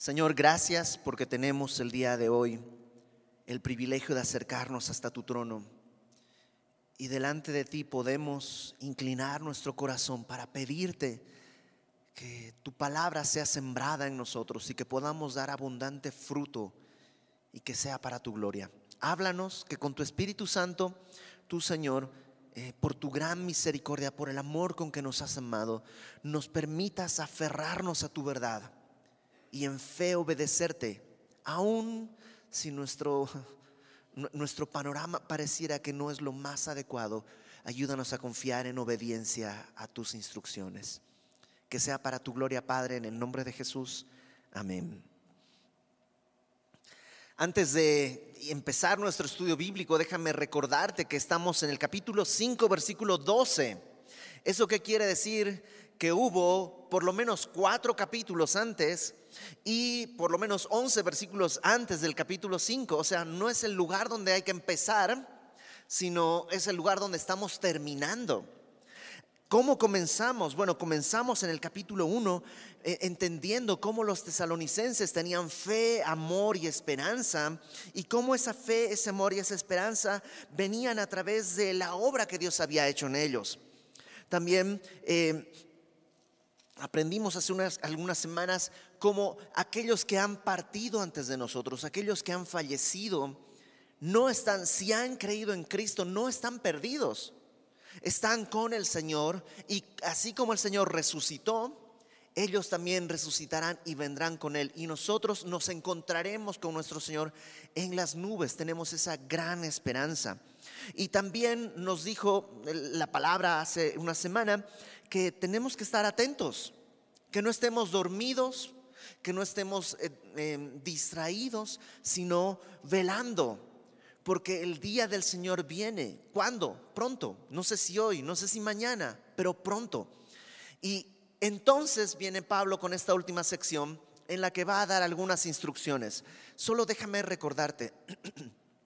Señor, gracias porque tenemos el día de hoy el privilegio de acercarnos hasta tu trono. Y delante de ti podemos inclinar nuestro corazón para pedirte que tu palabra sea sembrada en nosotros y que podamos dar abundante fruto y que sea para tu gloria. Háblanos que con tu Espíritu Santo, tú Señor, eh, por tu gran misericordia, por el amor con que nos has amado, nos permitas aferrarnos a tu verdad y en fe obedecerte, aun si nuestro, nuestro panorama pareciera que no es lo más adecuado. Ayúdanos a confiar en obediencia a tus instrucciones. Que sea para tu gloria, Padre, en el nombre de Jesús. Amén. Antes de empezar nuestro estudio bíblico, déjame recordarte que estamos en el capítulo 5, versículo 12. ¿Eso qué quiere decir? Que hubo por lo menos cuatro capítulos antes y por lo menos 11 versículos antes del capítulo 5. O sea, no es el lugar donde hay que empezar, sino es el lugar donde estamos terminando. ¿Cómo comenzamos? Bueno, comenzamos en el capítulo 1 eh, entendiendo cómo los tesalonicenses tenían fe, amor y esperanza y cómo esa fe, ese amor y esa esperanza venían a través de la obra que Dios había hecho en ellos. También eh, aprendimos hace unas, algunas semanas cómo aquellos que han partido antes de nosotros, aquellos que han fallecido, no están, si han creído en Cristo, no están perdidos están con el Señor y así como el Señor resucitó, ellos también resucitarán y vendrán con Él. Y nosotros nos encontraremos con nuestro Señor en las nubes. Tenemos esa gran esperanza. Y también nos dijo la palabra hace una semana que tenemos que estar atentos, que no estemos dormidos, que no estemos eh, eh, distraídos, sino velando porque el día del Señor viene. ¿Cuándo? Pronto. No sé si hoy, no sé si mañana, pero pronto. Y entonces viene Pablo con esta última sección en la que va a dar algunas instrucciones. Solo déjame recordarte,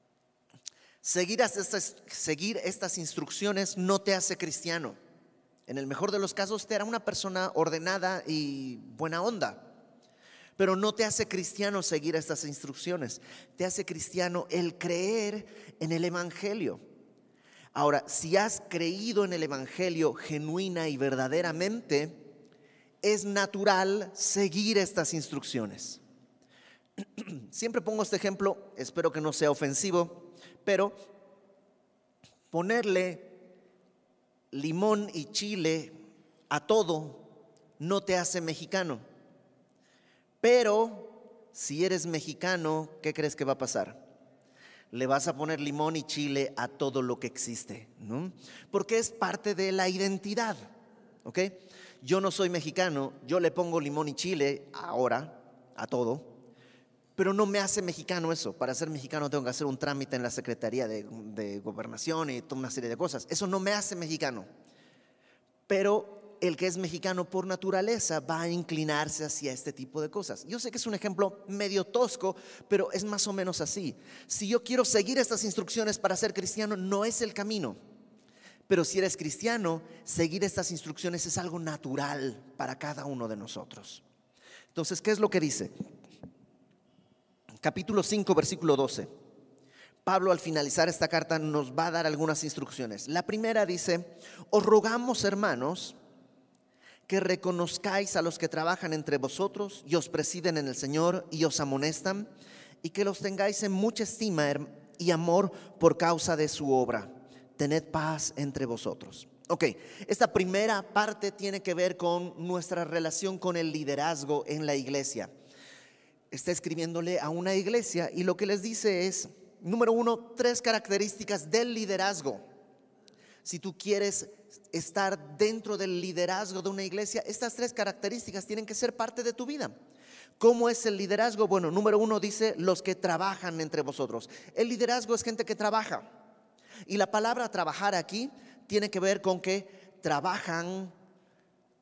seguir estas instrucciones no te hace cristiano. En el mejor de los casos te hará una persona ordenada y buena onda. Pero no te hace cristiano seguir estas instrucciones, te hace cristiano el creer en el Evangelio. Ahora, si has creído en el Evangelio genuina y verdaderamente, es natural seguir estas instrucciones. Siempre pongo este ejemplo, espero que no sea ofensivo, pero ponerle limón y chile a todo no te hace mexicano. Pero si eres mexicano, ¿qué crees que va a pasar? Le vas a poner limón y chile a todo lo que existe, ¿no? Porque es parte de la identidad, ¿ok? Yo no soy mexicano, yo le pongo limón y chile ahora a todo, pero no me hace mexicano eso. Para ser mexicano tengo que hacer un trámite en la Secretaría de, Gobernación y toda una serie de cosas. Eso no me hace mexicano. Pero el que es mexicano por naturaleza va a inclinarse hacia este tipo de cosas. Yo sé que es un ejemplo medio tosco, pero es más o menos así. Si yo quiero seguir estas instrucciones para ser cristiano, no es el camino. Pero si eres cristiano, seguir estas instrucciones es algo natural para cada uno de nosotros. Entonces, ¿qué es lo que dice? Capítulo 5, versículo 12. Pablo al finalizar esta carta nos va a dar algunas instrucciones. La primera dice, os rogamos hermanos, que reconozcáis a los que trabajan entre vosotros y os presiden en el Señor y os amonestan, y que los tengáis en mucha estima y amor por causa de su obra. Tened paz entre vosotros. Ok, esta primera parte tiene que ver con nuestra relación con el liderazgo en la iglesia. Está escribiéndole a una iglesia y lo que les dice es, número uno, tres características del liderazgo. Si tú quieres estar dentro del liderazgo de una iglesia, estas tres características tienen que ser parte de tu vida. ¿Cómo es el liderazgo? Bueno, número uno dice los que trabajan entre vosotros. El liderazgo es gente que trabaja. Y la palabra trabajar aquí tiene que ver con que trabajan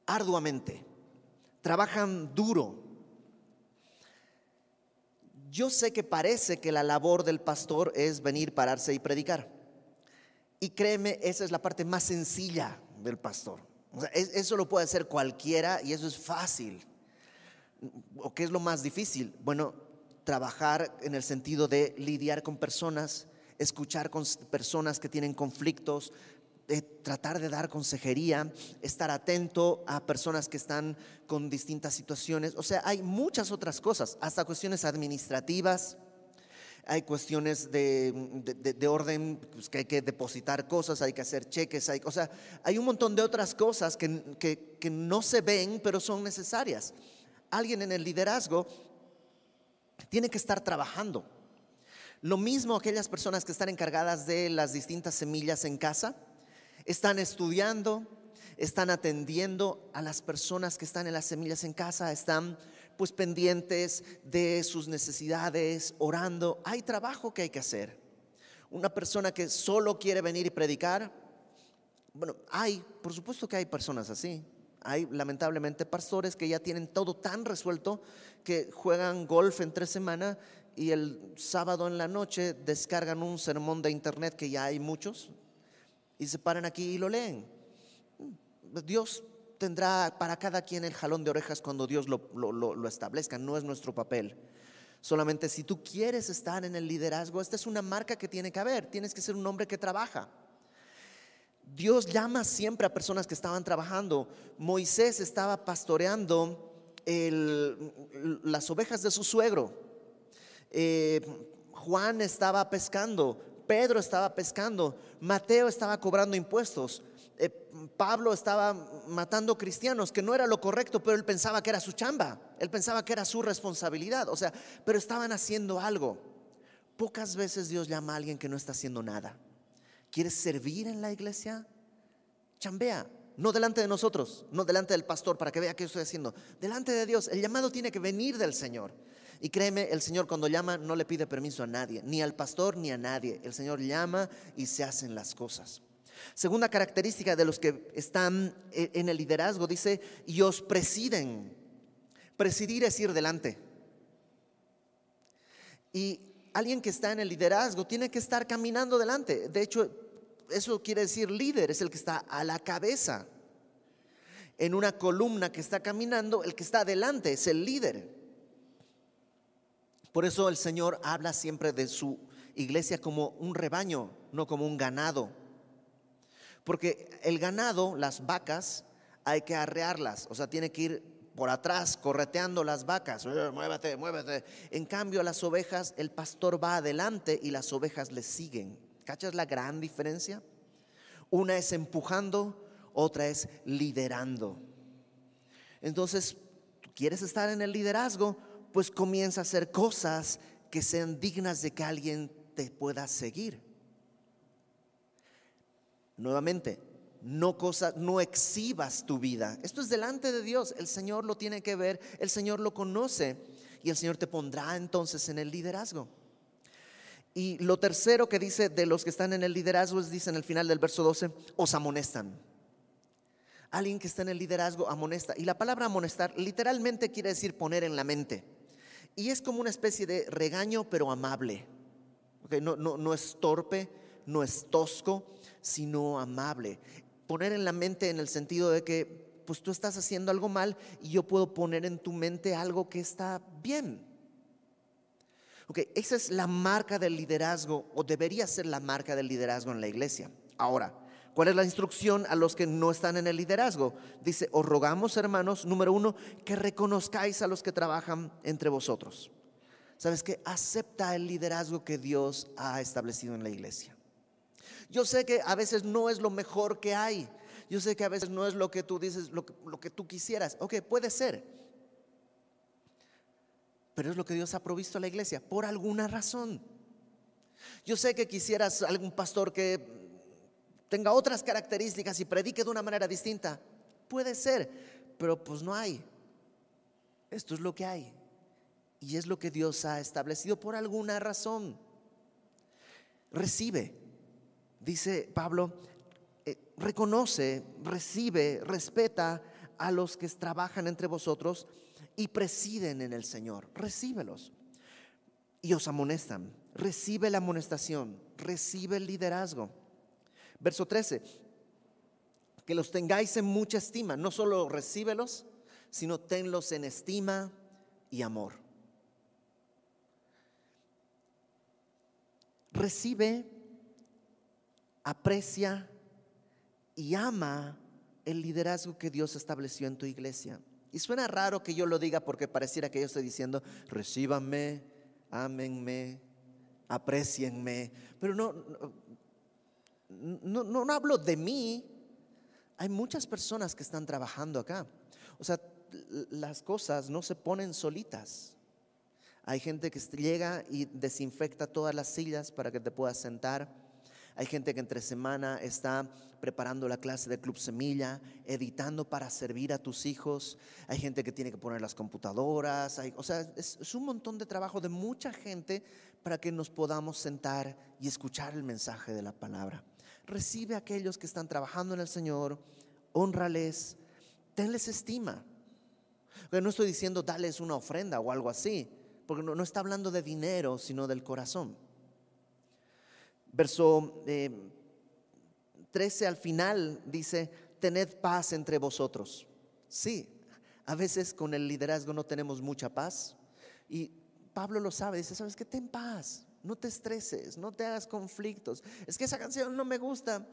arduamente, trabajan duro. Yo sé que parece que la labor del pastor es venir, pararse y predicar. Y créeme, esa es la parte más sencilla del pastor. eso lo puede hacer cualquiera y eso es fácil. ¿O qué es lo más difícil? Bueno, trabajar en el sentido de lidiar con personas, escuchar con personas que tienen conflictos, tratar de dar consejería, estar atento a personas que están con distintas situaciones. O sea, hay muchas otras cosas, hasta cuestiones administrativas, hay cuestiones de, orden, pues, que hay que depositar cosas, hay que hacer cheques, hay, o sea, hay un montón de otras cosas que, que no se ven, pero son necesarias. Alguien en el liderazgo tiene que estar trabajando. Lo mismo aquellas personas que están encargadas de las distintas semillas en casa, están estudiando, están atendiendo a las personas que están en las semillas en casa, están pues pendientes de sus necesidades, orando. Hay trabajo que hay que hacer. Una persona que solo quiere venir y predicar, bueno, hay, por supuesto que hay personas así. Hay lamentablemente pastores que ya tienen todo tan resuelto que juegan golf en tres semanas y el sábado en la noche descargan un sermón de internet que ya hay muchos y se paran aquí y lo leen. Dios tendrá para cada quien el jalón de orejas cuando Dios lo, lo, establezca, no es nuestro papel. Solamente si tú quieres estar en el liderazgo, esta es una marca que tiene que haber, tienes que ser un hombre que trabaja. Dios llama siempre a personas que estaban trabajando. Moisés estaba pastoreando las ovejas de su suegro. Eh, Juan estaba pescando. Pedro estaba pescando. Mateo estaba cobrando impuestos. Eh, Pablo estaba matando cristianos, que no era lo correcto, pero él pensaba que era su chamba, él pensaba que era su responsabilidad, o sea, pero estaban haciendo algo. Pocas veces Dios llama a alguien que no está haciendo nada. ¿Quieres servir en la iglesia? Chambea, no delante de nosotros, no delante del pastor para que vea qué estoy haciendo, delante de Dios. El llamado tiene que venir del Señor. Y créeme, el Señor cuando llama no le pide permiso a nadie, ni al pastor ni a nadie. El Señor llama y se hacen las cosas. Segunda característica de los que están e, en el liderazgo, dice, y os presiden. Presidir es ir delante. Y alguien que está en el liderazgo tiene que estar caminando delante. De hecho, eso quiere decir líder, es el que está a la cabeza. En una columna que está caminando, el que está adelante es el líder. Por eso el Señor habla siempre de su iglesia como un rebaño, no como un ganado. Porque el ganado, las vacas, hay que arrearlas, o sea, tiene que ir por atrás correteando las vacas, eh, muévete, muévete. En cambio, las ovejas, el pastor va adelante y las ovejas le siguen. ¿Cachas la gran diferencia? Una es empujando, otra es liderando. Entonces, ¿quieres estar en el liderazgo? Pues comienza a hacer cosas que sean dignas de que alguien te pueda seguir. Nuevamente, no cosa, no exhibas tu vida. Esto es delante de Dios. El Señor lo tiene que ver, el Señor lo conoce y el Señor te pondrá entonces en el liderazgo. Y lo tercero que dice de los que están en el liderazgo es, dice en el final del verso 12, os amonestan. Alguien que está en el liderazgo amonesta. Y la palabra amonestar literalmente quiere decir poner en la mente. Y es como una especie de regaño, pero amable. No, no, no es torpe, no es tosco, sino amable. Poner en la mente en el sentido de que, pues tú estás haciendo algo mal y yo puedo poner en tu mente algo que está bien. Ok, esa es la marca del liderazgo, o debería ser la marca del liderazgo en la iglesia. Ahora, ¿cuál es la instrucción a los que no están en el liderazgo? Dice, os rogamos, hermanos, número uno, que reconozcáis a los que trabajan entre vosotros. ¿Sabes qué? Acepta el liderazgo que Dios ha establecido en la iglesia. Yo sé que a veces no es lo mejor que hay. Yo sé que a veces no es lo que tú dices, lo que, lo que tú quisieras. Ok, puede ser. Pero es lo que Dios ha provisto a la iglesia por alguna razón. Yo sé que quisieras algún pastor que tenga otras características y predique de una manera distinta. Puede ser, pero pues no hay. Esto es lo que hay. Y es lo que Dios ha establecido por alguna razón. Recibe dice Pablo, eh, reconoce, recibe, respeta a los que trabajan entre vosotros y presiden en el Señor. Recíbelos. Y os amonestan. Recibe la amonestación. Recibe el liderazgo. Verso 13. Que los tengáis en mucha estima. No solo recíbelos, sino tenlos en estima, y amor. Recibe, aprecia y ama el liderazgo que Dios estableció en tu iglesia. Y suena raro que yo lo diga porque pareciera que yo estoy diciendo, recíbanme, ámenme, aprecienme. Pero no, no, no, no hablo de mí. Hay muchas personas que están trabajando acá. O sea, las cosas no se ponen solitas. Hay gente que llega y desinfecta todas las sillas para que te puedas sentar. Hay gente que entre semana está preparando la clase de Club Semilla, editando para servir a tus hijos. Hay gente que tiene que poner las computadoras. o sea, es, es un montón de trabajo de mucha gente para que nos podamos sentar y escuchar el mensaje de la palabra. Recibe a aquellos que están trabajando en el Señor, honrales, tenles estima. no estoy diciendo dales una ofrenda o algo así, porque no, está hablando de dinero, sino del corazón. Verso 13 eh, al final dice, tened paz entre vosotros. Sí, a veces con el liderazgo no tenemos mucha paz y Pablo lo sabe, dice, ¿sabes qué? Ten paz, no te estreses, no te hagas conflictos. Es que esa canción no me gusta,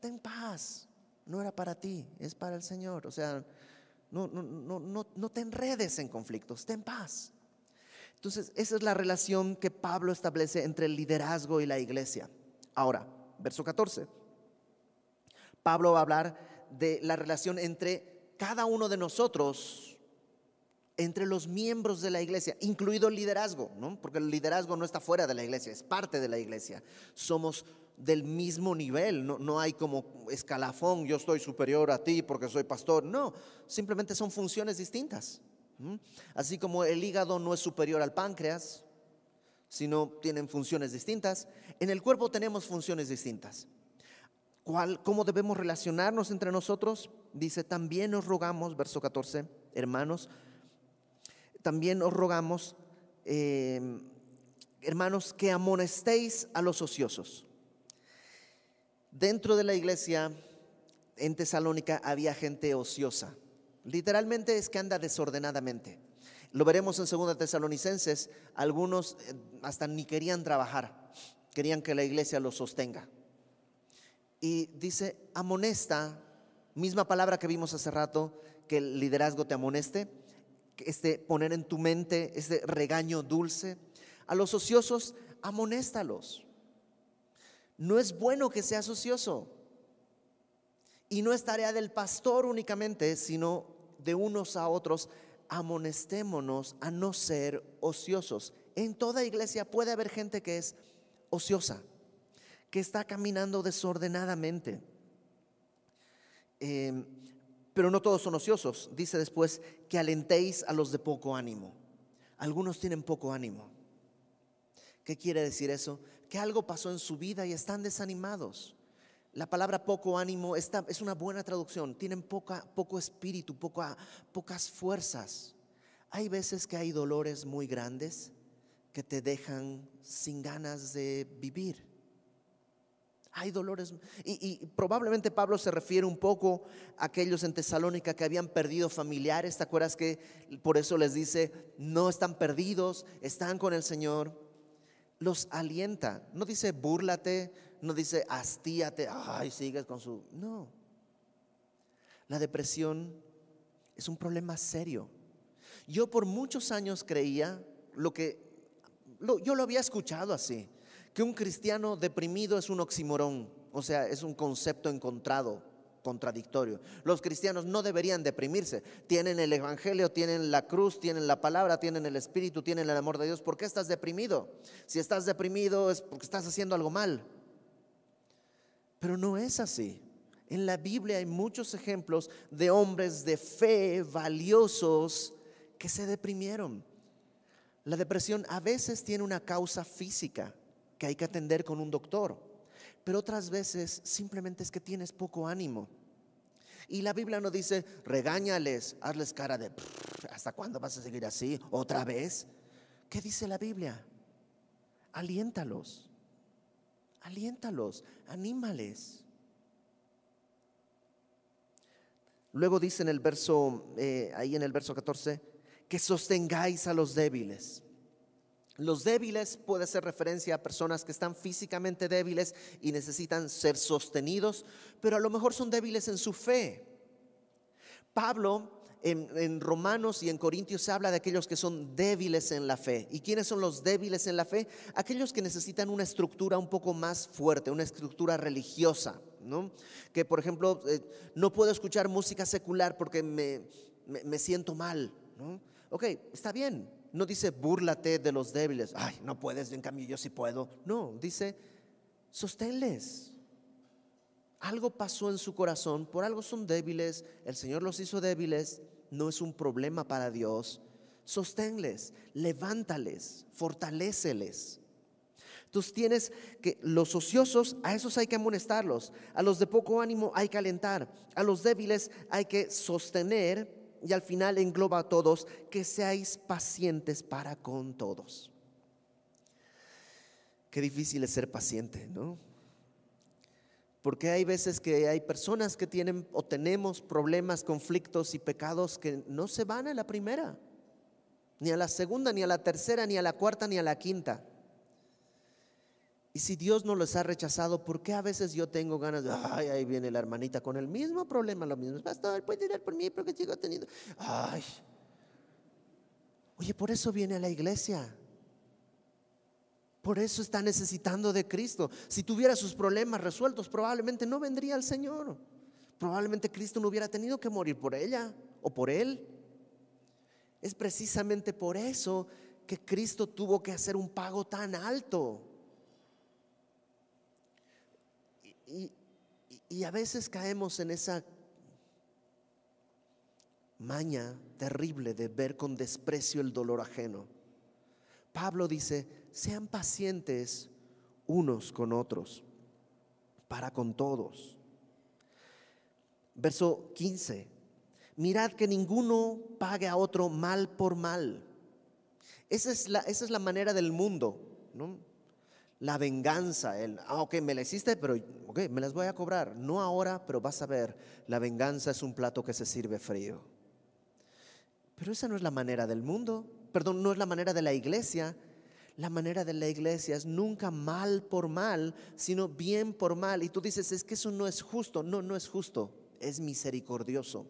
ten paz, no era para ti, es para el Señor. O sea, no, no, no, no te enredes en conflictos, ten paz. Entonces, esa es la relación que Pablo establece entre el liderazgo y la iglesia. Ahora, verso 14. Pablo va a hablar de la relación entre cada uno de nosotros, entre los miembros de la iglesia, incluido el liderazgo, ¿no? porque el liderazgo no está fuera de la iglesia, es parte de la iglesia. Somos del mismo nivel, no, hay como escalafón, yo estoy superior a ti porque soy pastor, no, simplemente son funciones distintas. Así como el hígado no es superior al páncreas, sino tienen funciones distintas, en el cuerpo tenemos funciones distintas. ¿Cuál, ¿Cómo debemos relacionarnos entre nosotros? Dice, también os rogamos, verso 14, hermanos, también os rogamos, em, hermanos, que amonestéis a los ociosos. Dentro de la iglesia en Tesalónica había gente ociosa. Literalmente es que anda desordenadamente. Lo veremos en 2 Tesalonicenses. Algunos eh, hasta ni querían trabajar, querían que la iglesia los sostenga. Y dice, amonesta, misma palabra que vimos hace rato, que el liderazgo te amoneste, este poner en tu mente este regaño dulce. A los ociosos, amonéstalos. No es bueno que seas ocioso. Y no es tarea del pastor únicamente, sino de unos a otros. Amonestémonos a no ser ociosos. En toda iglesia puede haber gente que es ociosa, que está caminando desordenadamente. Eh, pero no todos son ociosos. Dice después que alentéis a los de poco ánimo. Algunos tienen poco ánimo. ¿Qué quiere decir eso? Que algo pasó en su vida y están desanimados. La palabra poco ánimo esta, es una buena traducción. Tienen poca, poco espíritu, poca, pocas fuerzas. Hay veces que hay dolores muy grandes que te dejan sin ganas de vivir. Hay dolores. Y, probablemente Pablo se refiere un poco a aquellos en Tesalónica que habían perdido familiares. ¿Te acuerdas que por eso les dice, no están perdidos, están con el Señor? Los alienta. No dice, búrlate, no dice, hastíate, ay, sigues con su... No. La depresión es un problema serio. Yo por muchos años creía lo que... yo lo había escuchado así que un cristiano deprimido es un oximorón, o sea, es un concepto encontrado, contradictorio. Los cristianos no deberían deprimirse. Tienen el Evangelio, tienen la cruz, tienen la palabra, tienen el Espíritu, tienen el amor de Dios. ¿Por qué estás deprimido? Si estás deprimido es porque estás haciendo algo mal. Pero no es así. En la Biblia hay muchos ejemplos de hombres de fe valiosos que se deprimieron. La depresión a veces tiene una causa física que hay que atender con un doctor, pero otras veces simplemente es que tienes poco ánimo. Y la Biblia no dice, regáñales, hazles cara de, ¿hasta cuándo vas a seguir así? ¿Otra vez? ¿Qué dice la Biblia? Aliéntalos, aliéntalos, anímales. Luego dice en el verso, eh, ahí en el verso 14, que sostengáis a los débiles. Los débiles puede ser referencia a personas que están físicamente débiles y necesitan ser sostenidos, pero a lo mejor son débiles en su fe. Pablo en, Romanos y en Corintios habla de aquellos que son débiles en la fe. ¿Y quiénes son los débiles en la fe? Aquellos que necesitan una estructura un poco más fuerte, una estructura religiosa. ¿no? Que por ejemplo, eh, no puedo escuchar música secular porque me, me, siento mal. ¿no? Ok, está bien. No dice búrlate de los débiles. Ay, no puedes, en cambio yo sí puedo. No, dice sosténles. Algo pasó en su corazón, por algo son débiles, el Señor los hizo débiles, no es un problema para Dios. Sosténles, levántales, fortaléceles. Entonces tienes que los ociosos, a esos hay que amonestarlos, a los de poco ánimo hay que alentar, a los débiles hay que sostener y al final engloba a todos, que seáis pacientes para con todos. Qué difícil es ser paciente, ¿no? Porque hay veces que hay personas que tienen o tenemos problemas, conflictos y pecados que no se van a la primera, ni a la segunda, ni a la tercera, ni a la cuarta, ni a la quinta. Y si Dios no los ha rechazado, ¿por qué a veces yo tengo ganas de, ay, ahí viene la hermanita con el mismo problema, lo mismo, pastor, puede tirar por mí porque sigo teniendo, ay. Oye, por eso viene a la iglesia. Por eso está necesitando de Cristo. Si tuviera sus problemas resueltos, probablemente no vendría al Señor. Probablemente Cristo no hubiera tenido que morir por ella o por él. Es precisamente por eso que Cristo tuvo que hacer un pago tan alto. Y, a veces caemos en esa maña terrible de ver con desprecio el dolor ajeno. Pablo dice, sean pacientes unos con otros, para con todos. Verso 15, mirad que ninguno pague a otro mal por mal. Esa es la, esa es la manera del mundo, ¿no? La venganza, el, ah, ok, me la hiciste, pero ok, me las voy a cobrar. No ahora, pero vas a ver, la venganza es un plato que se sirve frío. Pero esa no es la manera del mundo, perdón, no es la manera de la iglesia, la manera de la iglesia es nunca mal por mal, sino bien por mal. Y tú dices, es que eso no es justo. No, no es justo, es misericordioso.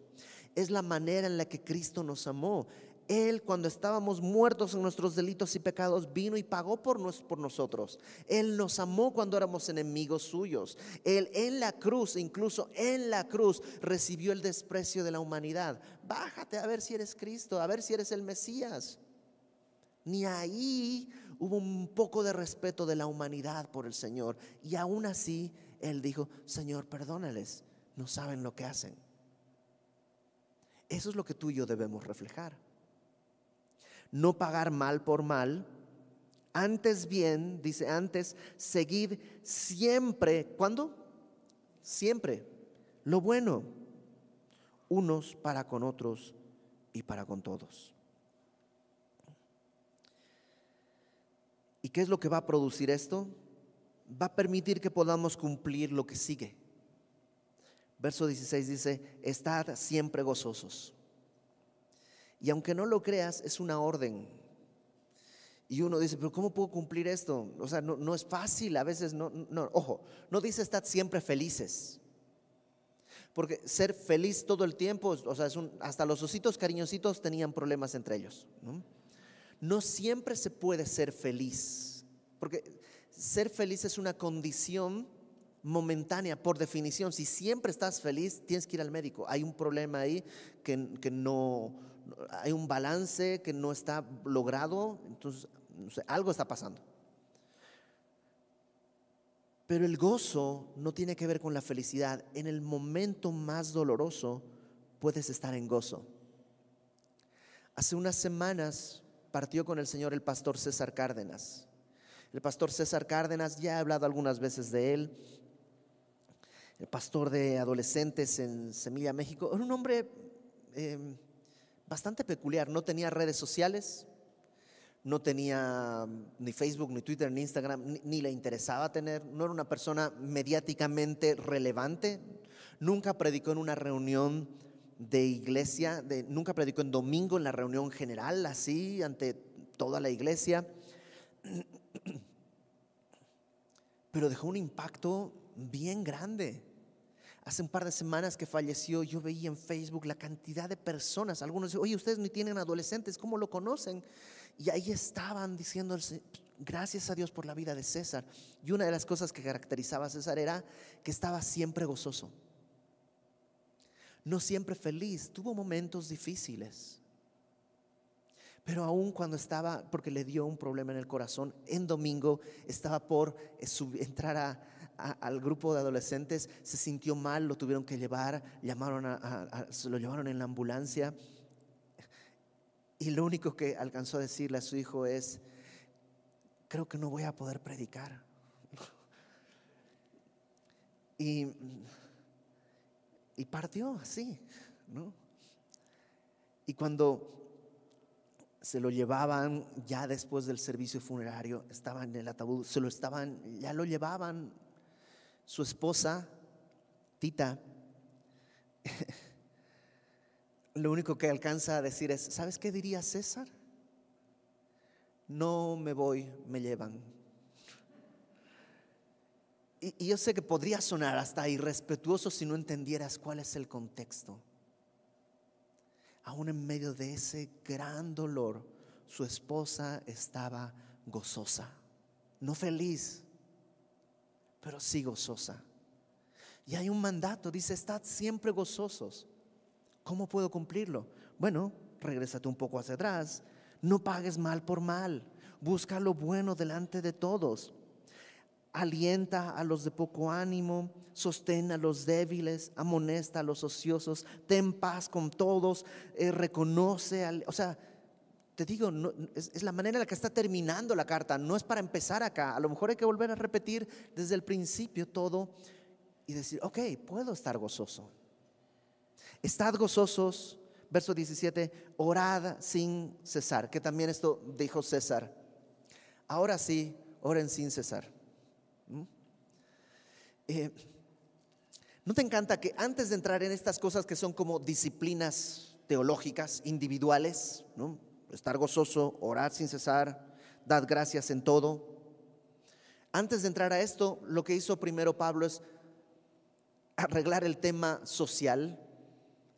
Es la manera en la que Cristo nos amó. Él cuando estábamos muertos en nuestros delitos y pecados vino y pagó por, por, nosotros. Él nos amó cuando éramos enemigos suyos. Él en la cruz, incluso en la cruz, recibió el desprecio de la humanidad. Bájate a ver si eres Cristo, a ver si eres el Mesías. Ni ahí hubo un poco de respeto de la humanidad por el Señor. Y aún así, Él dijo, Señor, perdónales, no saben lo que hacen. Eso es lo que tú y yo debemos reflejar. No pagar mal por mal. Antes bien, dice antes, seguid siempre. ¿Cuándo? Siempre. Lo bueno. Unos para con otros y para con todos. ¿Y qué es lo que va a producir esto? Va a permitir que podamos cumplir lo que sigue. Verso 16 dice, estad siempre gozosos. Y aunque no lo creas, es una orden. Y uno dice, pero ¿cómo puedo cumplir esto? O sea, no, es fácil, a veces no, no, ojo, no dice estad siempre felices. Porque ser feliz todo el tiempo, o sea, es un, hasta los ositos cariñositos tenían problemas entre ellos. ¿no? no siempre se puede ser feliz, porque ser feliz es una condición momentánea por definición. Si siempre estás feliz, tienes que ir al médico. Hay un problema ahí que, no, hay un balance que no está logrado, entonces algo está pasando. Pero el gozo no tiene que ver con la felicidad. En el momento más doloroso puedes estar en gozo. Hace unas semanas partió con el Señor el pastor César Cárdenas. El pastor César Cárdenas, ya he hablado algunas veces de él, el pastor de adolescentes en Semilla, México, era un hombre em, bastante peculiar, no tenía redes sociales, no tenía ni Facebook, ni Twitter, ni Instagram, ni, le interesaba tener, no era una persona mediáticamente relevante, nunca predicó en una reunión de iglesia, nunca predicó en domingo en la reunión general, así, ante toda la iglesia, pero dejó un impacto bien grande. Hace un par de semanas que falleció, yo veía en Facebook la cantidad de personas, algunos decían, oye, ustedes ni tienen adolescentes, ¿cómo lo conocen? Y ahí estaban diciendo, gracias a Dios por la vida de César. Y una de las cosas que caracterizaba a César era que estaba siempre gozoso no siempre feliz, tuvo momentos difíciles. Pero aún cuando estaba, porque le dio un problema en el corazón, en domingo estaba por eh, al grupo de adolescentes, se sintió mal, lo tuvieron que llevar, llamaron a, se lo llevaron en la ambulancia. Y lo único que alcanzó a decirle a su hijo es, creo que no voy a poder predicar. Y y partió así, ¿no? Y cuando se lo llevaban ya después del servicio funerario, estaban en el ataúd, se lo estaban, ya lo llevaban su esposa, Tita. lo único que alcanza a decir es, ¿sabes qué diría César? No me voy, me llevan y, yo sé que podría sonar hasta irrespetuoso si no entendieras cuál es el contexto. Aún en medio de ese gran dolor, su esposa estaba gozosa, no feliz, pero sí gozosa. Y hay un mandato, dice, estad siempre gozosos. ¿Cómo puedo cumplirlo? Bueno, regrésate un poco hacia atrás. No pagues mal por mal. Busca lo bueno delante de todos alienta a los de poco ánimo, sostén a los débiles, amonesta a los ociosos, ten paz con todos, eh, reconoce, al, o sea, te digo, es, la manera en la que está terminando la carta, no es para empezar acá, a lo mejor hay que volver a repetir desde el principio todo y decir, ok, puedo estar gozoso. Estad gozosos, verso 17, orad sin cesar, que también esto dijo César. Ahora sí, oren sin cesar. Eh, ¿No te encanta que antes de entrar en estas cosas que son como disciplinas teológicas, individuales, ¿no? Estar gozoso, orar sin cesar, dar gracias en todo, antes de entrar a esto, lo que hizo primero Pablo es arreglar el tema social,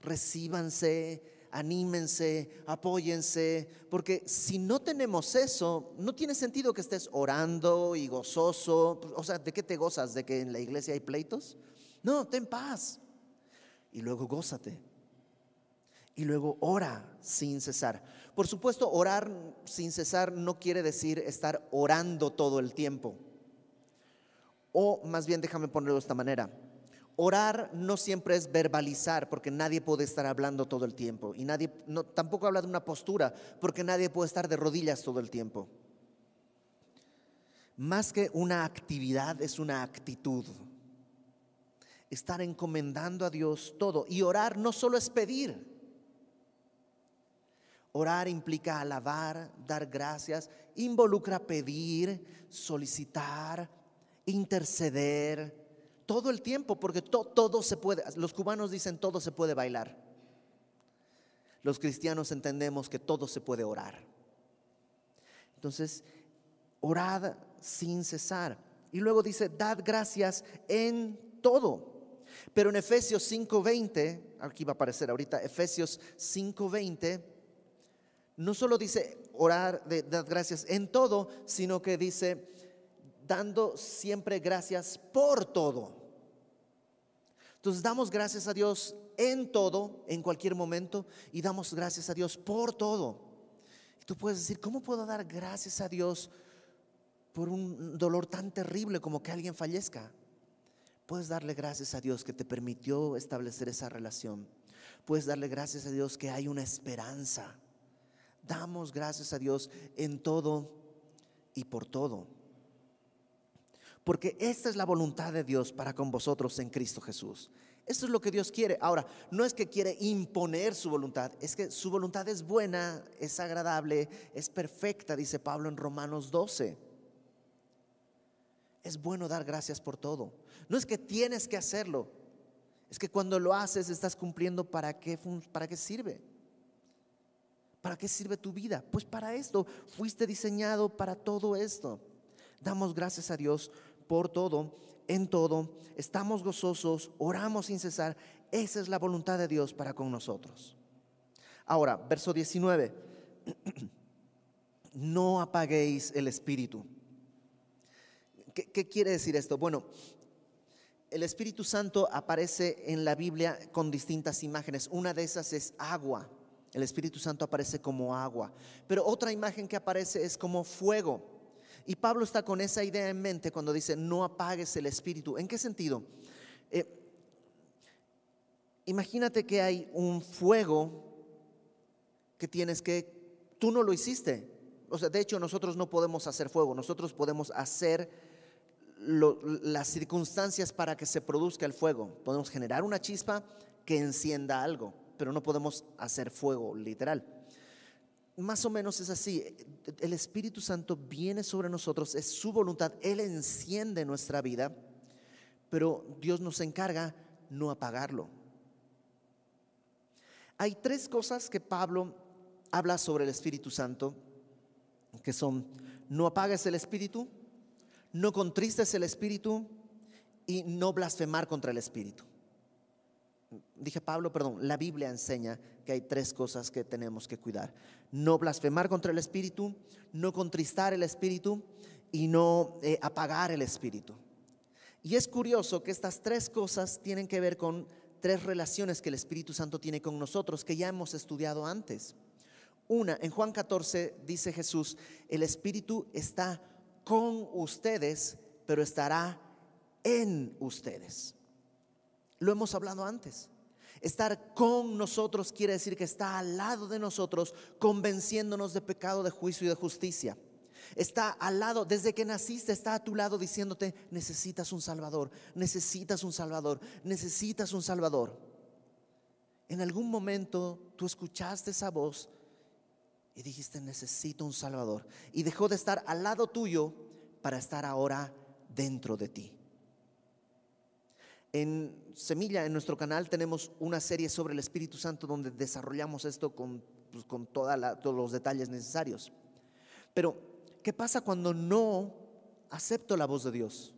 recíbanse, anímense, apóyense, porque si no tenemos eso, no tiene sentido que estés orando y gozoso. O sea, ¿de qué te gozas? ¿De que en la iglesia hay pleitos? No, ten paz. Y luego gózate. Y luego ora sin cesar. Por supuesto, orar sin cesar no quiere decir estar orando todo el tiempo. O más bien, déjame ponerlo de esta manera Orar no siempre es verbalizar, porque nadie puede estar hablando todo el tiempo. Y nadie, tampoco habla de una postura, porque nadie puede estar de rodillas todo el tiempo. Más que una actividad, es una actitud. Estar encomendando a Dios todo. Y orar no solo es pedir. Orar implica alabar, dar gracias, involucra pedir, solicitar, interceder todo el tiempo, porque todo se puede, los cubanos dicen todo se puede bailar. Los cristianos entendemos que todo se puede orar. Entonces, orad sin cesar. Y luego dice, dad gracias en todo. Pero en Efesios 5:20, aquí va a aparecer ahorita, Efesios 5:20, no solo dice orar, de, dad gracias en todo, sino que dice, dando siempre gracias por todo. Entonces damos gracias a Dios en todo, en cualquier momento, y damos gracias a Dios por todo. tú puedes decir, ¿cómo puedo dar gracias a Dios por un dolor tan terrible como que alguien fallezca? Puedes darle gracias a Dios que te permitió establecer esa relación. Puedes darle gracias a Dios que hay una esperanza. Damos gracias a Dios en todo y por todo porque esta es la voluntad de Dios para con vosotros en Cristo Jesús. Esto es lo que Dios quiere. Ahora, no es que quiere imponer su voluntad, es que su voluntad es buena, es agradable, es perfecta, dice Pablo en Romanos 12. Es bueno dar gracias por todo. No es que tienes que hacerlo, Es que cuando lo haces estás cumpliendo para qué, para qué sirve. ¿Para qué sirve tu vida? Pues para esto, fuiste diseñado para todo esto. Damos gracias a Dios por todo, en todo, estamos gozosos, oramos sin cesar. Esa es la voluntad de Dios para con nosotros. Ahora, verso 19. No apaguéis el espíritu. ¿Qué, ¿Qué, quiere decir esto? Bueno, el Espíritu Santo aparece en la Biblia con distintas imágenes. Una de esas es agua. El Espíritu Santo aparece como agua. Pero otra imagen que aparece es como fuego. Y Pablo está con esa idea en mente cuando dice, no apagues el espíritu. ¿En qué sentido? Eh, imagínate que hay un fuego que tienes que, tú no lo hiciste. O sea, de hecho nosotros no podemos hacer fuego, nosotros podemos hacer las circunstancias para que se produzca el fuego. Podemos generar una chispa que encienda algo, pero no podemos hacer fuego literal más o menos es así. El Espíritu Santo viene sobre nosotros, es su voluntad, Él enciende nuestra vida, pero Dios nos encarga no apagarlo. Hay tres cosas que Pablo habla sobre el Espíritu Santo, que son, no apagues el Espíritu, no contristes el Espíritu y no blasfemar contra el Espíritu. Dije Pablo, perdón, la Biblia enseña que hay tres cosas que tenemos que cuidar. No blasfemar contra el Espíritu, no contristar el Espíritu y no eh, apagar el Espíritu. Y es curioso que estas tres cosas tienen que ver con tres relaciones que el Espíritu Santo tiene con nosotros que ya hemos estudiado antes. Una, en Juan 14 dice Jesús, el Espíritu está con ustedes, pero estará en ustedes. Lo hemos hablado antes. Estar con nosotros quiere decir que está al lado de nosotros, convenciéndonos de pecado, de juicio y de justicia. Está al lado, desde que naciste, está a tu lado diciéndote, necesitas un Salvador, necesitas un Salvador, necesitas un Salvador. En algún momento tú escuchaste esa voz y dijiste, necesito un Salvador. Y dejó de estar al lado tuyo para estar ahora dentro de ti. En Semilla, en nuestro canal, tenemos una serie sobre el Espíritu Santo donde desarrollamos esto con, pues, con todos los detalles necesarios. Pero, ¿qué pasa cuando no acepto la voz de Dios?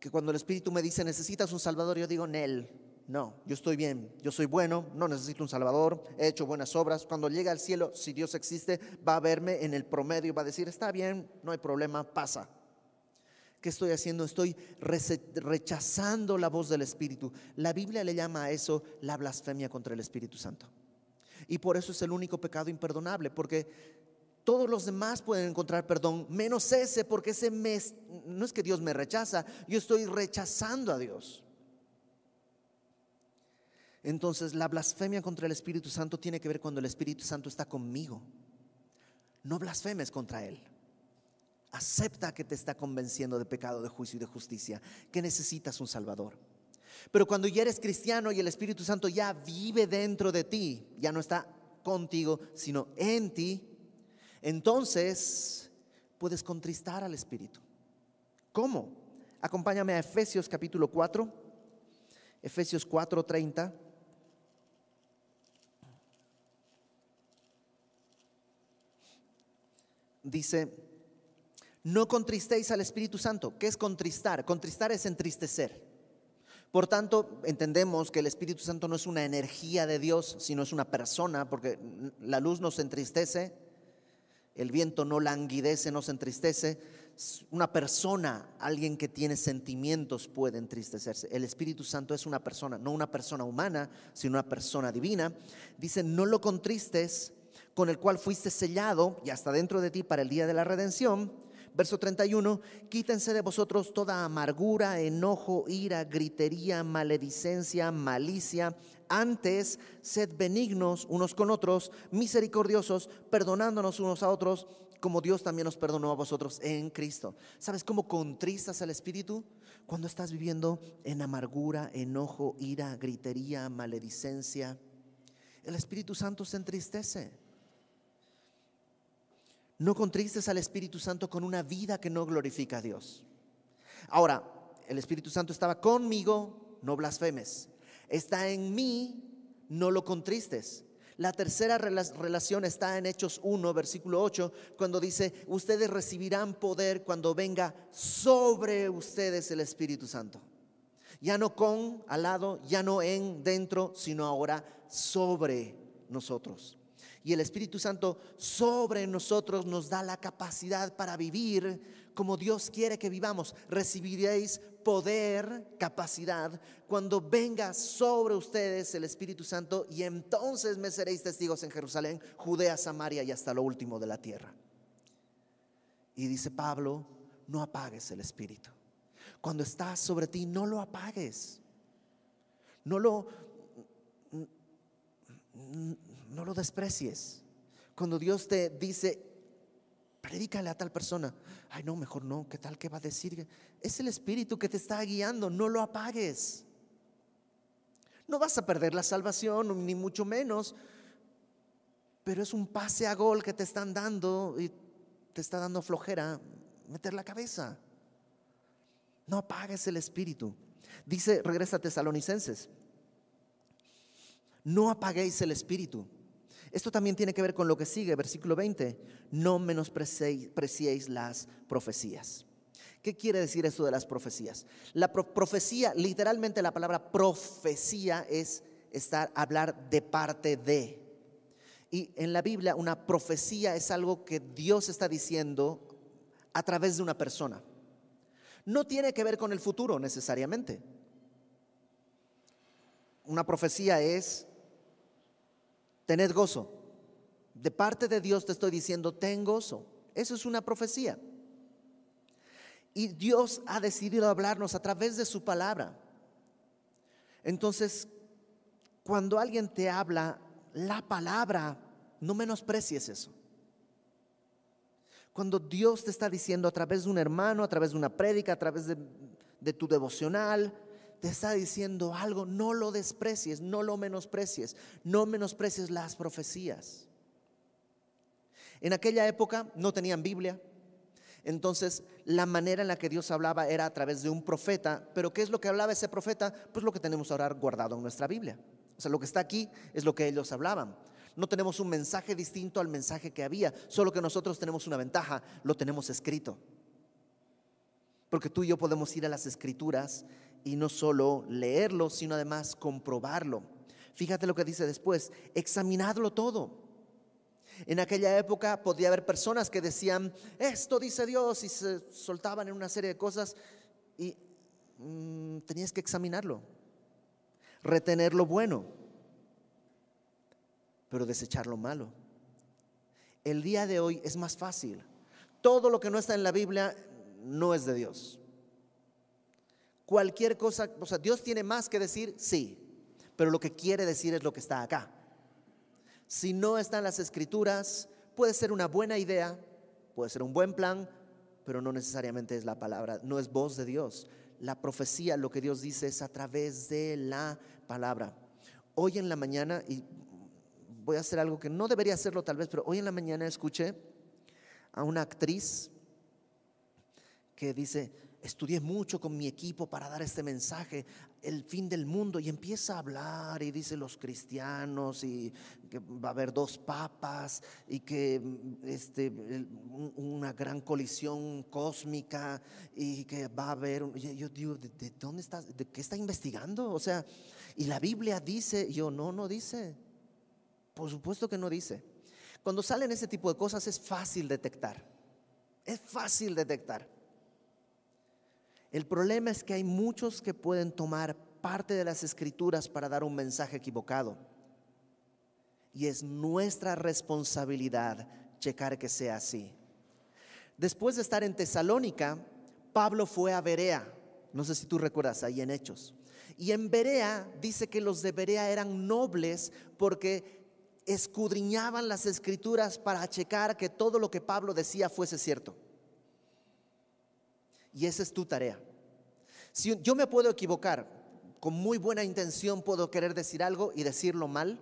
Que cuando el Espíritu me dice, necesitas un Salvador, yo digo, Nel, no, yo estoy bien, yo soy bueno, no necesito un Salvador, he hecho buenas obras. Cuando llegue al cielo, si Dios existe, va a verme en el promedio y va a decir, está bien, no hay problema, pasa. ¿Qué estoy haciendo? Estoy rechazando la voz del Espíritu. La Biblia le llama a eso la blasfemia contra el Espíritu Santo. Y por eso es el único pecado imperdonable, porque todos los demás pueden encontrar perdón, menos ese, porque ese no es que Dios me rechaza, yo estoy rechazando a Dios. Entonces, la blasfemia contra el Espíritu Santo tiene que ver cuando el Espíritu Santo está conmigo. No blasfemes contra Él. Acepta que te está convenciendo de pecado, de juicio y de justicia, que necesitas un Salvador. Pero cuando ya eres cristiano y el Espíritu Santo ya vive dentro de ti, ya no está contigo, sino en ti, entonces puedes contristar al Espíritu. ¿Cómo? Acompáñame a Efesios capítulo 4, Efesios 4:30. Dice, no contristéis al Espíritu Santo. ¿Qué es contristar? Contristar es entristecer. Por tanto, entendemos que el Espíritu Santo no es una energía de Dios, sino es una persona, porque la luz nos entristece, el viento no languidece, nos entristece. Una persona, alguien que tiene sentimientos puede entristecerse. El Espíritu Santo es una persona, no una persona humana, sino una persona divina. Dice, no lo contristes, con el cual fuiste sellado y hasta dentro de ti para el día de la redención Verso 31, quítense de vosotros toda amargura, enojo, ira, gritería, maledicencia, malicia. Antes, sed benignos unos con otros, misericordiosos, perdonándonos unos a otros, como Dios también nos perdonó a vosotros en Cristo. ¿Sabes cómo contristas al Espíritu? Cuando estás viviendo en amargura, enojo, ira, gritería, maledicencia. El Espíritu Santo se entristece. No contristes al Espíritu Santo con una vida que no glorifica a Dios. Ahora, el Espíritu Santo estaba conmigo no blasfemes. Está en mí, no lo contristes. La tercera relación está en Hechos 1, versículo 8, cuando dice, ustedes recibirán poder cuando venga sobre ustedes el Espíritu Santo. Ya no con, al lado, ya no en, dentro, sino ahora sobre nosotros. Y el Espíritu Santo sobre nosotros nos da la capacidad para vivir como Dios quiere que vivamos. Recibiréis poder, capacidad, cuando venga sobre ustedes el Espíritu Santo y entonces me seréis testigos en Jerusalén, Judea, Samaria y hasta lo último de la tierra. Y dice Pablo, no apagues el Espíritu. Cuando está sobre ti, no lo apagues. No lo, no lo desprecies. Cuando Dios te dice, predícale a tal persona, ay no, mejor no, ¿qué tal que va a decir? Es el Espíritu que te está guiando, no lo apagues. No vas a perder la salvación, ni mucho menos, pero es un pase a gol que te están dando y te está dando flojera meter la cabeza. No apagues el Espíritu. Dice, regresa a Tesalonicenses, no apaguéis el Espíritu. Esto también tiene que ver con lo que sigue, versículo 20. No menospreciéis las profecías. ¿Qué quiere decir esto de las profecías? La profecía, literalmente la palabra profecía es estar, hablar de parte de. Y en la Biblia una profecía es algo que Dios está diciendo a través de una persona. No tiene que ver con el futuro necesariamente. Una profecía es tened gozo. De parte de Dios te estoy diciendo, ten gozo. Eso es una profecía. Y Dios ha decidido hablarnos a través de su palabra. Entonces, cuando alguien te habla la palabra, no menosprecies eso. Cuando Dios te está diciendo a través de un hermano, a través de una prédica, a través de, de tu devocional, te está diciendo algo, no lo desprecies, no lo menosprecies, no menosprecies las profecías. En aquella época no tenían Biblia, entonces la manera en la que Dios hablaba era a través de un profeta, pero ¿qué es lo que hablaba ese profeta? Pues lo que tenemos ahora guardado en nuestra Biblia. O sea, lo que está aquí es lo que ellos hablaban. No tenemos un mensaje distinto al mensaje que había, solo que nosotros tenemos una ventaja, lo tenemos escrito. Porque tú y yo podemos ir a las escrituras y no solo leerlo, sino además comprobarlo. Fíjate lo que dice después, examinadlo todo. En aquella época podía haber personas que decían, esto dice Dios, y se soltaban en una serie de cosas y mm, tenías que examinarlo, retener lo bueno, pero desechar lo malo. El día de hoy es más fácil. Todo lo que no está en la Biblia no es de Dios. Cualquier cosa, o sea, Dios tiene más que decir, sí, pero lo que quiere decir es lo que está acá. Si no están las escrituras, puede ser una buena idea, puede ser un buen plan, pero no necesariamente es la palabra, no es voz de Dios. La profecía, lo que Dios dice es a través de la palabra. Hoy en la mañana, y voy a hacer algo que no debería hacerlo tal vez, pero hoy en la mañana escuché a una actriz que dice, estudié mucho con mi equipo para dar este mensaje, el fin del mundo, y empieza a hablar y dice los cristianos y que va a haber dos papas y que este, una gran colisión cósmica y que va a haber, yo digo, ¿de, dónde está, de qué está investigando? O sea, y la Biblia dice, yo no, no dice, por supuesto que no dice. Cuando salen ese tipo de cosas es fácil detectar, es fácil detectar. El problema es que hay muchos que pueden tomar parte de las escrituras para dar un mensaje equivocado. Y es nuestra responsabilidad checar que sea así. Después de estar en Tesalónica, Pablo fue a Berea. No sé si tú recuerdas ahí en Hechos. Y en Berea dice que los de Berea eran nobles porque escudriñaban las escrituras para checar que todo lo que Pablo decía fuese cierto. Y esa es tu tarea. Si yo me puedo equivocar, con muy buena intención puedo querer decir algo y decirlo mal.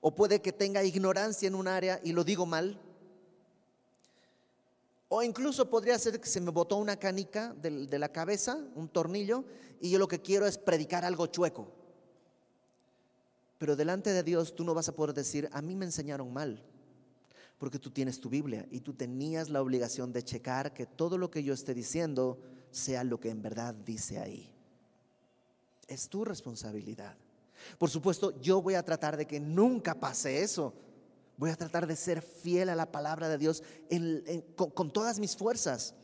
O puede que tenga ignorancia en un área y lo digo mal. O incluso podría ser que se me botó una canica de, de la cabeza, un tornillo, y yo lo que quiero es predicar algo chueco. Pero delante de Dios tú no vas a poder decir, a mí me enseñaron mal, porque tú tienes tu Biblia y tú tenías la obligación de checar que todo lo que yo esté diciendo sea lo que en verdad dice ahí. Es tu responsabilidad. Por supuesto, yo voy a tratar de que nunca pase eso. Voy a tratar de ser fiel a la palabra de Dios con, con todas mis fuerzas.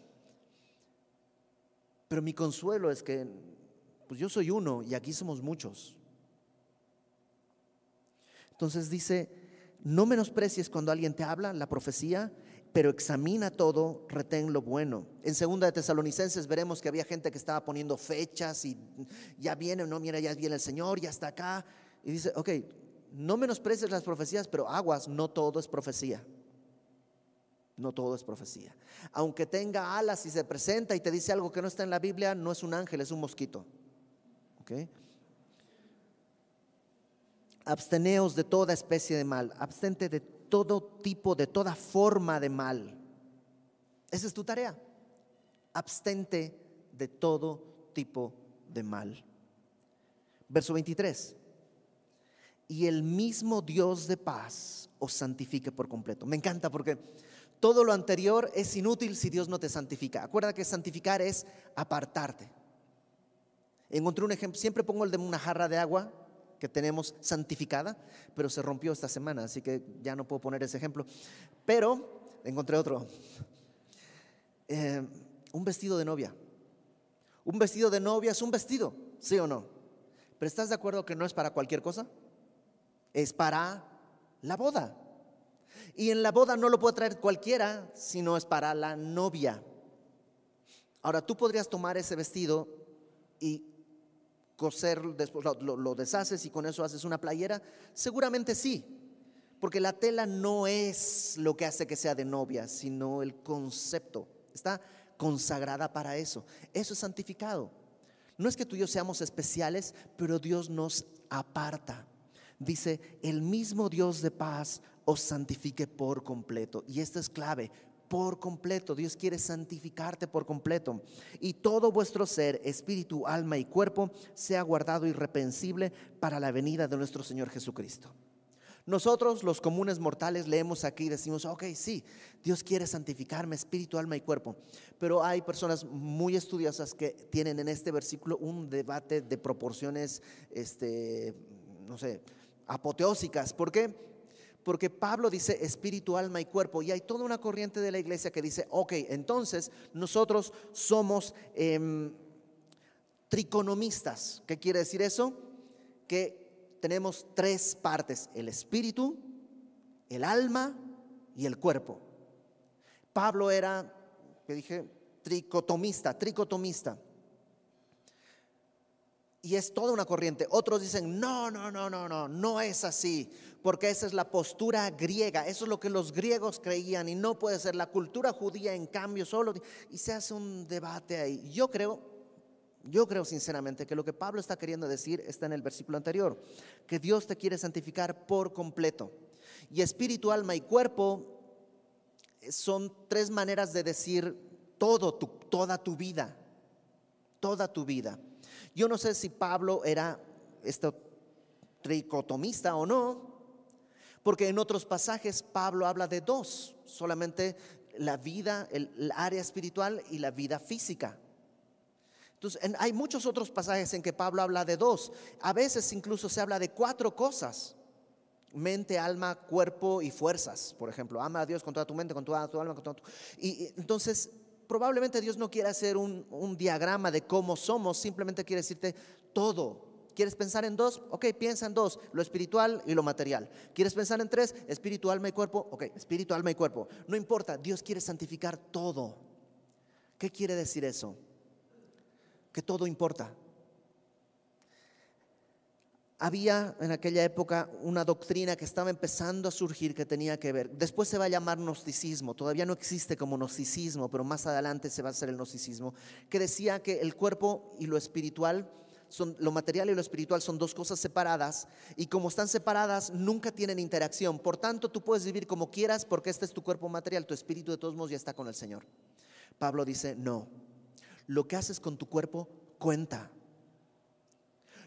Pero mi consuelo es que pues yo soy uno y aquí somos muchos. Entonces dice, no menosprecies cuando alguien te habla la profecía, pero examina todo, retén lo bueno. En segunda de Tesalonicenses veremos que había gente que estaba poniendo fechas y ya viene, no, mira, ya viene el Señor, ya está acá. Y dice, ok, no menosprecies las profecías, pero aguas, no todo es profecía. No todo es profecía. Aunque tenga alas y se presenta y te dice algo que no está en la Biblia, no es un ángel, es un mosquito. ¿Okay? Absteneos de toda especie de mal. Abstente de todo tipo, de toda forma de mal. Esa es tu tarea. Abstente de todo tipo de mal. Verso 23. Y el mismo Dios de paz os santifique por completo. Me encanta porque todo lo anterior es inútil si Dios no te santifica. Acuerda que santificar es apartarte. Encontré un ejemplo, siempre pongo el de una jarra de agua que tenemos santificada, pero se rompió esta semana, así que ya no puedo poner ese ejemplo. Pero encontré otro. Eh, un vestido de novia. Un vestido de novia es un vestido, ¿sí o no? Pero ¿estás de acuerdo que no es para cualquier cosa? Es para la boda. Y en la boda no lo puede traer cualquiera, sino es para la novia. Ahora, tú podrías tomar ese vestido y coser, después lo, deshaces y con eso haces una playera? Seguramente sí, porque la tela no es lo que hace que sea de novia, sino el concepto. Está consagrada para eso. Eso es santificado. No es que tú y yo seamos especiales, pero Dios nos aparta. Dice, el mismo Dios de paz os santifique por completo. Y esto es clave por completo. Dios quiere santificarte por completo. Y todo vuestro ser, espíritu, alma y cuerpo, sea guardado irrepensible para la venida de nuestro Señor Jesucristo. Nosotros, los comunes mortales, leemos aquí y decimos, ok, sí, Dios quiere santificarme espíritu, alma y cuerpo. Pero hay personas muy estudiosas que tienen en este versículo un debate de proporciones, este, no sé, apoteósicas. ¿Por qué? Porque Pablo dice espíritu, alma y cuerpo, y hay toda una corriente de la iglesia que dice, ok, entonces nosotros somos em, triconomistas. ¿Qué quiere decir eso? Que tenemos tres partes, el espíritu, el alma y el cuerpo. Pablo era, que dije, tricotomista, tricotomista. Y es toda una corriente. Otros dicen, no, no, no, no, no, no es así, porque esa es la postura griega, eso es lo que los griegos creían y no puede ser la cultura judía en cambio solo. Y se hace un debate ahí. Yo creo, yo creo sinceramente que lo que Pablo está queriendo decir está en el versículo anterior, que Dios te quiere santificar por completo. Y espíritu, alma y cuerpo son tres maneras de decir todo tu, toda tu vida, toda tu vida. Yo no sé si Pablo era esto tricotomista o no, porque en otros pasajes Pablo habla de dos, solamente la vida, el, área espiritual y la vida física. Entonces, hay muchos otros pasajes en que Pablo habla de dos. A veces incluso se habla de cuatro cosas. Mente, alma, cuerpo y fuerzas, por ejemplo. Ama a Dios con toda tu mente, con toda tu alma, con toda tu... Y entonces probablemente Dios no quiere hacer un, diagrama de cómo somos, simplemente quiere decirte todo. ¿Quieres pensar en dos? Ok, piensa en dos, lo espiritual y lo material. ¿Quieres pensar en tres? Espíritu, alma y cuerpo. Ok, espíritu, alma y cuerpo. No importa, Dios quiere santificar todo. ¿Qué quiere decir eso? Que todo importa había en aquella época una doctrina que estaba empezando a surgir que tenía que ver. Después se va a llamar gnosticismo, todavía no existe como gnosticismo, pero más adelante se va a hacer el gnosticismo, que decía que el cuerpo y lo espiritual son, lo material y lo espiritual son dos cosas separadas y como están separadas nunca tienen interacción. Por tanto, tú puedes vivir como quieras porque este es tu cuerpo material, tu espíritu de todos modos ya está con el Señor. Pablo dice, no, lo que haces con tu cuerpo cuenta.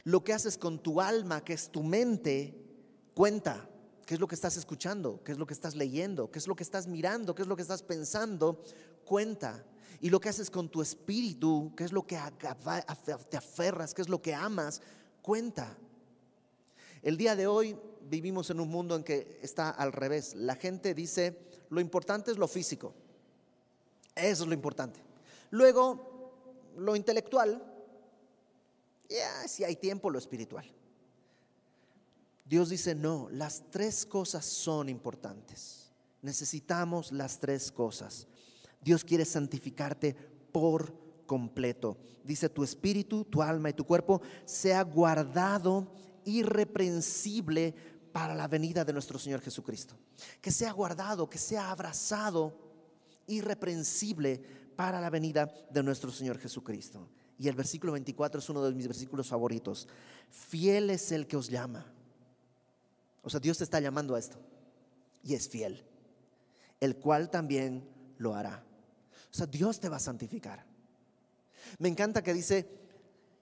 Lo que haces con tu alma, que es tu mente, cuenta. ¿Qué es lo que estás escuchando? ¿Qué es lo que estás leyendo? ¿Qué es lo que estás mirando? ¿Qué es lo que estás pensando? Cuenta. Y lo que haces con tu espíritu, qué es lo que te aferras, qué es lo que amas, cuenta. El día de hoy vivimos en un mundo en que está al revés. La gente dice, lo importante es lo físico. Eso es lo importante. Luego, lo intelectual. Si hay tiempo, lo espiritual. Dios dice, no, las tres cosas son importantes. Necesitamos las tres cosas. Dios quiere santificarte por completo. Dice, tu espíritu, tu alma y tu cuerpo sea guardado irreprensible para la venida de nuestro Señor Jesucristo. Que sea guardado, que sea abrazado irreprensible para la venida de nuestro Señor Jesucristo. Y el versículo 24 es uno de mis versículos favoritos. Fiel es el que os llama. O sea, Dios te está llamando a esto. Y es fiel. El cual también lo hará. O sea, Dios te va a santificar. Me encanta que dice,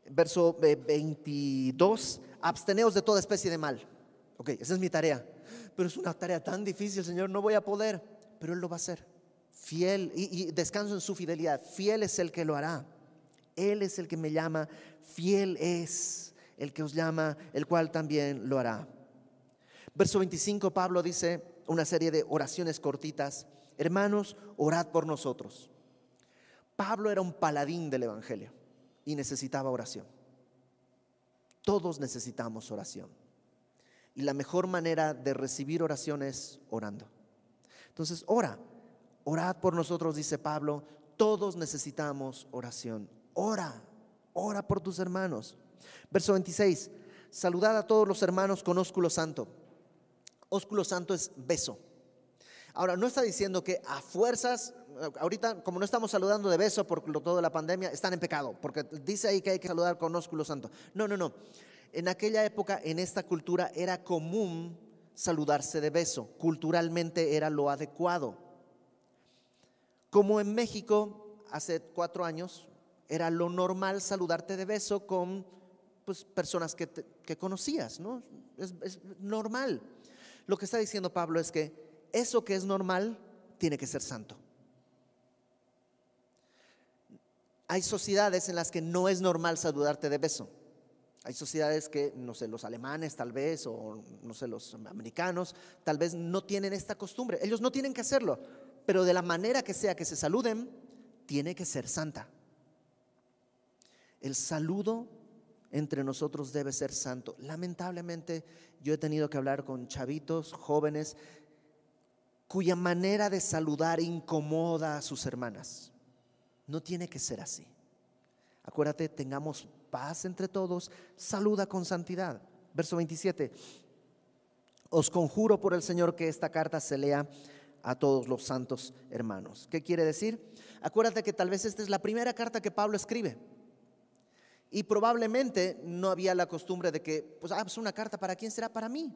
verso 22, absteneos de toda especie de mal. Ok, esa es mi tarea. Pero es una tarea tan difícil, Señor, no voy a poder. Pero Él lo va a hacer. Fiel y, y descanso en su fidelidad. Fiel es el que lo hará. Él es el que me llama. Fiel es el que os llama, el cual también lo hará. Verso 25, Pablo dice una serie de oraciones cortitas. Hermanos, orad por nosotros Pablo era un paladín del Evangelio y necesitaba oración. Todos necesitamos oración. Y la mejor manera de recibir oración es orando. Entonces, ora. Orad por nosotros, dice Pablo. Todos necesitamos oración. Ora. Ora por tus hermanos. Verso 26. Saludad a todos los hermanos con ósculo santo. Ósculo santo es beso. Ahora, no está diciendo que a fuerzas ahorita, como no estamos saludando de beso por todo la pandemia, están en pecado, porque dice ahí que hay que saludar con ósculo santo. No, no, no. En aquella época, en esta cultura, era común saludarse de beso. Culturalmente era lo adecuado. Como en México, hace cuatro años, era lo normal saludarte de beso con pues, personas que, que conocías, ¿no? Es, es normal. Lo que está diciendo Pablo es que eso que es normal tiene que ser santo. Hay sociedades en las que no es normal saludarte de beso. Hay sociedades que, no sé, los alemanes tal vez, o no sé, los americanos, tal vez no tienen esta costumbre. Ellos no tienen que hacerlo, pero de la manera que sea que se saluden, tiene que ser santa. El saludo entre nosotros debe ser santo. Lamentablemente yo he tenido que hablar con chavitos, jóvenes, cuya manera de saludar incomoda a sus hermanas. No tiene que ser así. Acuérdate, tengamos paz entre todos, saluda con santidad. Verso 27. Os conjuro por el Señor que esta carta se lea a todos los santos hermanos. ¿Qué quiere decir? Acuérdate que tal vez esta es la primera carta que Pablo escribe. Y probablemente no había la costumbre de que, pues, ah, pues una carta para quién será para mí.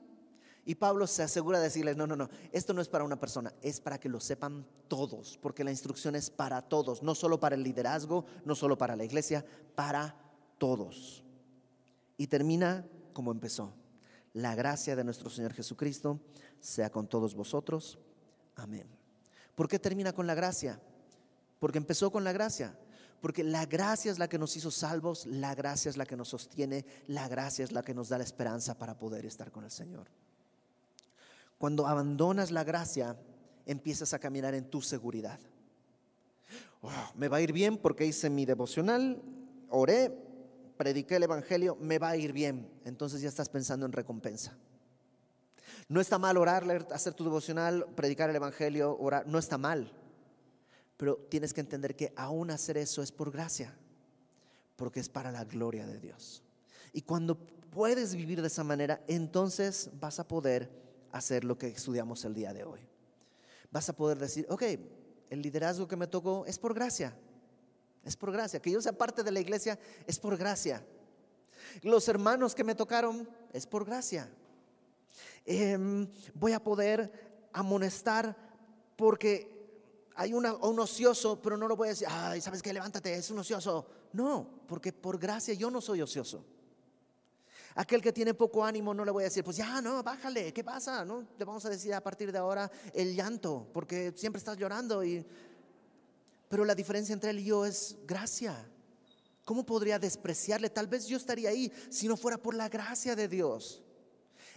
Y Pablo se asegura de decirles, no, no, no, esto no es para una persona, es para que lo sepan todos, porque la instrucción es para todos, no solo para el liderazgo, no solo para la iglesia, para todos. Y termina como empezó. La gracia de nuestro Señor Jesucristo sea con todos vosotros. Amén. ¿Por qué termina con la gracia? Porque empezó con la gracia. Porque la gracia es la que nos hizo salvos, la gracia es la que nos sostiene, la gracia es la que nos da la esperanza para poder estar con el Señor. Cuando abandonas la gracia, empiezas a caminar en tu seguridad. me va a ir bien porque hice mi devocional, oré, prediqué el Evangelio, me va a ir bien. Entonces ya estás pensando en recompensa. No está mal orar, hacer tu devocional, predicar el Evangelio, orar, no está mal. Pero tienes que entender que aún hacer eso es por gracia, porque es para la gloria de Dios. Y cuando puedes vivir de esa manera, entonces vas a poder hacer lo que estudiamos el día de hoy. Vas a poder decir, ok, el liderazgo que me tocó es por gracia, es por gracia. Que yo sea parte de la iglesia es por gracia. Los hermanos que me tocaron es por gracia. Em, voy a poder amonestar porque hay un ocioso, pero no lo voy a decir, ay, ¿sabes qué? Levántate, es un ocioso. No, porque por gracia yo no soy ocioso. Aquel que tiene poco ánimo no le voy a decir, pues ya, no, bájale, ¿qué pasa? No, te vamos a decir a partir de ahora el llanto, porque siempre estás llorando y pero la diferencia entre él y yo es gracia. ¿Cómo podría despreciarle? Tal vez yo estaría ahí si no fuera por la gracia de Dios.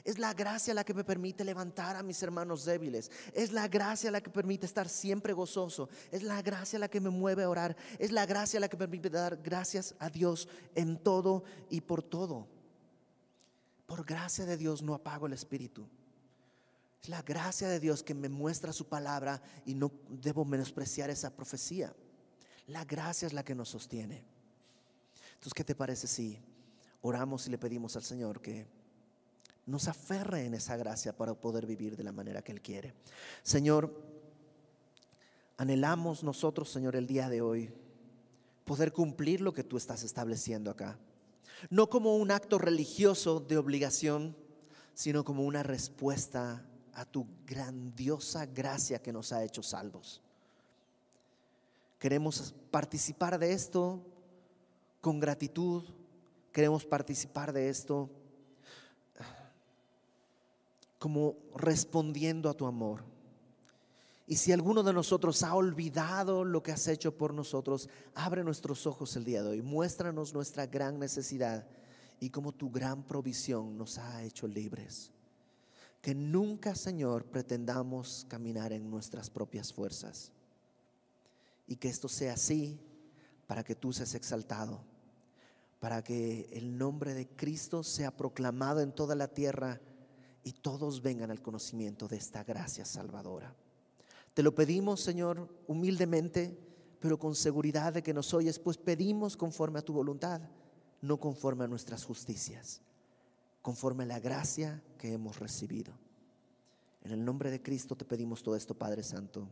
Es la gracia la que me permite levantar a mis hermanos débiles. Es la gracia la que permite estar siempre gozoso. Es la gracia la que me mueve a orar. Es la gracia la que me permite dar gracias a Dios en todo y por todo. Por gracia de Dios no apago el espíritu. Es la gracia de Dios que me muestra su palabra y no debo menospreciar esa profecía. La gracia es la que nos sostiene. Entonces, ¿qué te parece si oramos y le pedimos al Señor que nos aferre en esa gracia para poder vivir de la manera que Él quiere. Señor, anhelamos nosotros, Señor, el día de hoy, poder cumplir lo que tú estás estableciendo acá. No como un acto religioso de obligación, sino como una respuesta a tu grandiosa gracia que nos ha hecho salvos. Queremos participar de esto con gratitud, queremos participar de esto como respondiendo a tu amor. Y si alguno de nosotros ha olvidado lo que has hecho por nosotros, abre nuestros ojos el día de hoy, muéstranos nuestra gran necesidad y como tu gran provisión nos ha hecho libres. Que nunca, Señor, pretendamos caminar en nuestras propias fuerzas. Y que esto sea así para que tú seas exaltado, para que el nombre de Cristo sea proclamado en toda la tierra y todos vengan al conocimiento de esta gracia salvadora. Te lo pedimos, Señor, humildemente, pero con seguridad de que nos oyes, pues pedimos conforme a tu voluntad, no conforme a nuestras justicias, conforme a la gracia que hemos recibido. En el nombre de Cristo te pedimos todo esto, Padre Santo.